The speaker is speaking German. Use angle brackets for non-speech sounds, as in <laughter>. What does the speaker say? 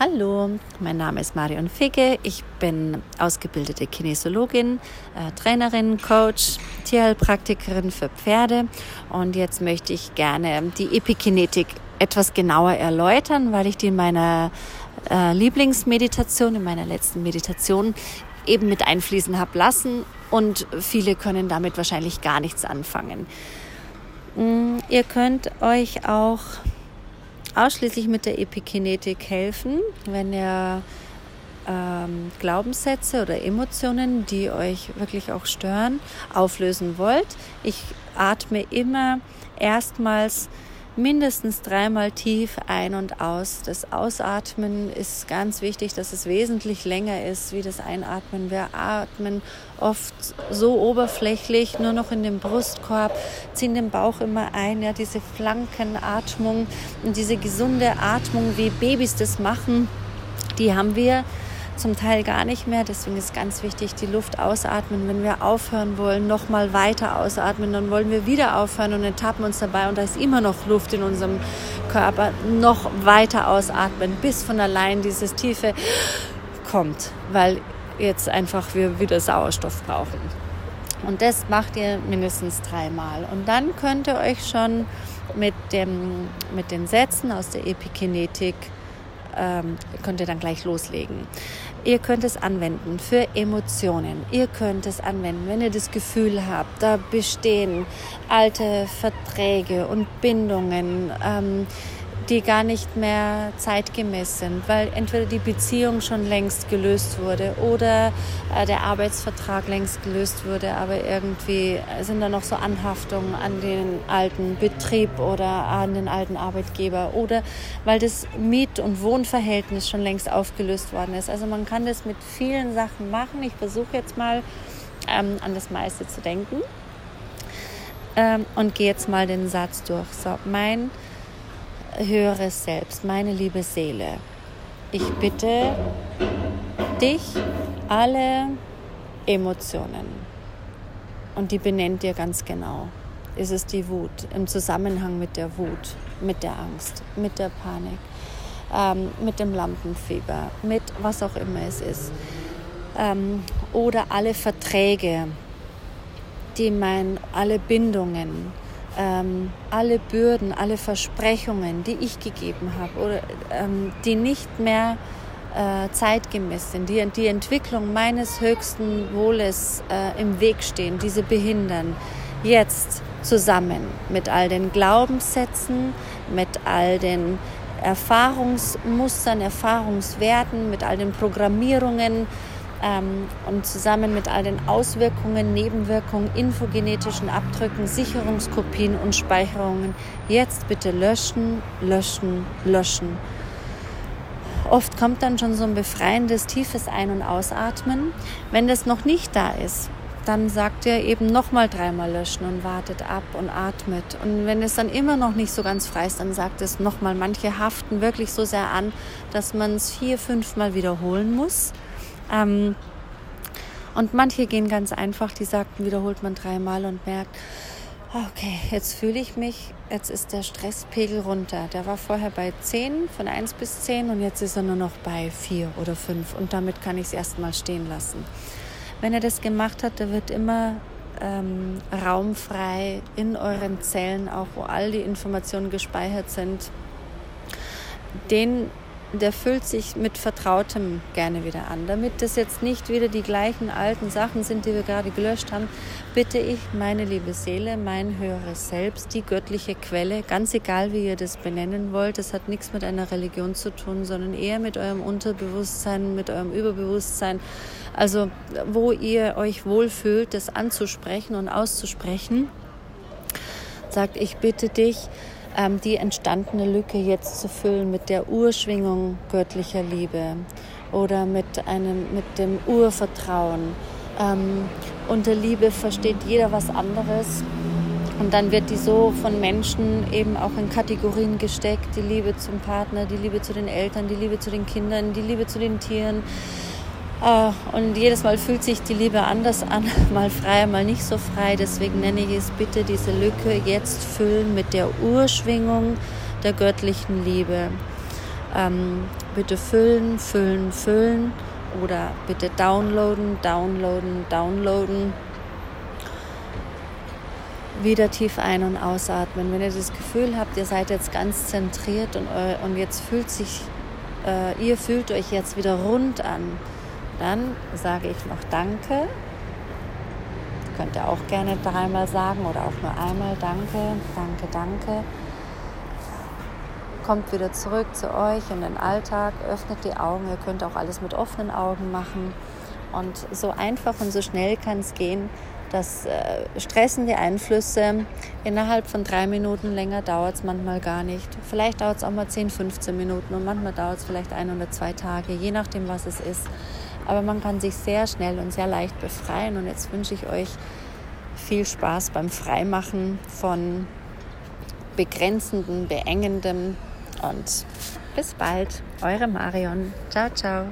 Hallo, mein Name ist Marion Figge. Ich bin ausgebildete Kinesiologin, äh, Trainerin, Coach, Tierheilpraktikerin für Pferde und jetzt möchte ich gerne die Epikinetik etwas genauer erläutern, weil ich die in meiner äh, Lieblingsmeditation, in meiner letzten Meditation eben mit einfließen habe lassen und viele können damit wahrscheinlich gar nichts anfangen. Mm, ihr könnt euch auch ausschließlich mit der Epikinetik helfen, wenn ihr ähm, Glaubenssätze oder Emotionen, die euch wirklich auch stören, auflösen wollt. Ich atme immer erstmals mindestens dreimal tief ein und aus. Das Ausatmen ist ganz wichtig, dass es wesentlich länger ist wie das Einatmen. Wir atmen oft so oberflächlich, nur noch in den Brustkorb, ziehen den Bauch immer ein, ja, diese Flankenatmung und diese gesunde Atmung, wie Babys das machen, die haben wir zum Teil gar nicht mehr. Deswegen ist ganz wichtig, die Luft ausatmen. Wenn wir aufhören wollen, noch mal weiter ausatmen, dann wollen wir wieder aufhören und ertappen uns dabei und da ist immer noch Luft in unserem Körper. Noch weiter ausatmen, bis von allein dieses tiefe kommt, weil jetzt einfach wir wieder Sauerstoff brauchen. Und das macht ihr mindestens dreimal. Und dann könnt ihr euch schon mit, dem, mit den Sätzen aus der Epikinetik ähm, könnt ihr dann gleich loslegen. Ihr könnt es anwenden für Emotionen. Ihr könnt es anwenden, wenn ihr das Gefühl habt, da bestehen alte Verträge und Bindungen. Ähm, die gar nicht mehr zeitgemäß sind, weil entweder die Beziehung schon längst gelöst wurde oder äh, der Arbeitsvertrag längst gelöst wurde, aber irgendwie sind da noch so Anhaftungen an den alten Betrieb oder an den alten Arbeitgeber oder weil das Miet- und Wohnverhältnis schon längst aufgelöst worden ist. Also man kann das mit vielen Sachen machen. Ich versuche jetzt mal ähm, an das meiste zu denken ähm, und gehe jetzt mal den Satz durch. So, mein höheres Selbst, meine liebe Seele, ich bitte dich, alle Emotionen, und die benennt ihr ganz genau. Ist es die Wut im Zusammenhang mit der Wut, mit der Angst, mit der Panik, ähm, mit dem Lampenfieber, mit was auch immer es ist. Ähm, oder alle Verträge, die mein, alle Bindungen, ähm, alle Bürden, alle Versprechungen, die ich gegeben habe oder ähm, die nicht mehr äh, zeitgemäß sind, die die Entwicklung meines höchsten Wohles äh, im Weg stehen, diese behindern, jetzt zusammen mit all den Glaubenssätzen, mit all den Erfahrungsmustern, Erfahrungswerten, mit all den Programmierungen, ähm, und zusammen mit all den Auswirkungen, Nebenwirkungen, infogenetischen Abdrücken, Sicherungskopien und Speicherungen jetzt bitte löschen, löschen, löschen. Oft kommt dann schon so ein befreiendes, tiefes Ein- und Ausatmen. Wenn das noch nicht da ist, dann sagt ihr eben nochmal dreimal löschen und wartet ab und atmet. Und wenn es dann immer noch nicht so ganz frei ist, dann sagt es nochmal. Manche haften wirklich so sehr an, dass man es vier, fünfmal wiederholen muss. Ähm, und manche gehen ganz einfach, die sagten, wiederholt man dreimal und merkt, okay, jetzt fühle ich mich, jetzt ist der Stresspegel runter. Der war vorher bei 10, von 1 bis 10 und jetzt ist er nur noch bei 4 oder 5 und damit kann ich es erstmal stehen lassen. Wenn er das gemacht hat, da wird immer ähm, raumfrei in euren Zellen, auch wo all die Informationen gespeichert sind, den der füllt sich mit Vertrautem gerne wieder an. Damit das jetzt nicht wieder die gleichen alten Sachen sind, die wir gerade gelöscht haben, bitte ich meine liebe Seele, mein höheres Selbst, die göttliche Quelle, ganz egal wie ihr das benennen wollt, das hat nichts mit einer Religion zu tun, sondern eher mit eurem Unterbewusstsein, mit eurem Überbewusstsein. Also wo ihr euch wohlfühlt, das anzusprechen und auszusprechen, sagt, ich bitte dich, ähm, die entstandene Lücke jetzt zu füllen mit der Urschwingung göttlicher Liebe oder mit, einem, mit dem Urvertrauen. Ähm, unter Liebe versteht jeder was anderes. Und dann wird die so von Menschen eben auch in Kategorien gesteckt. Die Liebe zum Partner, die Liebe zu den Eltern, die Liebe zu den Kindern, die Liebe zu den Tieren, und jedes Mal fühlt sich die Liebe anders an, <laughs> mal frei, mal nicht so frei. Deswegen nenne ich es bitte diese Lücke jetzt füllen mit der Urschwingung der göttlichen Liebe. Ähm, bitte füllen, füllen, füllen oder bitte downloaden, downloaden, downloaden. Wieder tief ein- und ausatmen. Wenn ihr das Gefühl habt, ihr seid jetzt ganz zentriert und, und jetzt fühlt sich, äh, ihr fühlt euch jetzt wieder rund an, dann sage ich noch Danke. Könnt ihr auch gerne dreimal sagen oder auch nur einmal Danke, danke, danke. Kommt wieder zurück zu euch in den Alltag, öffnet die Augen. Ihr könnt auch alles mit offenen Augen machen. Und so einfach und so schnell kann es gehen, dass äh, stressende Einflüsse innerhalb von drei Minuten länger dauert es manchmal gar nicht. Vielleicht dauert es auch mal 10, 15 Minuten und manchmal dauert es vielleicht ein oder zwei Tage, je nachdem, was es ist. Aber man kann sich sehr schnell und sehr leicht befreien. Und jetzt wünsche ich euch viel Spaß beim Freimachen von begrenzenden, beengendem. Und bis bald, eure Marion. Ciao, ciao.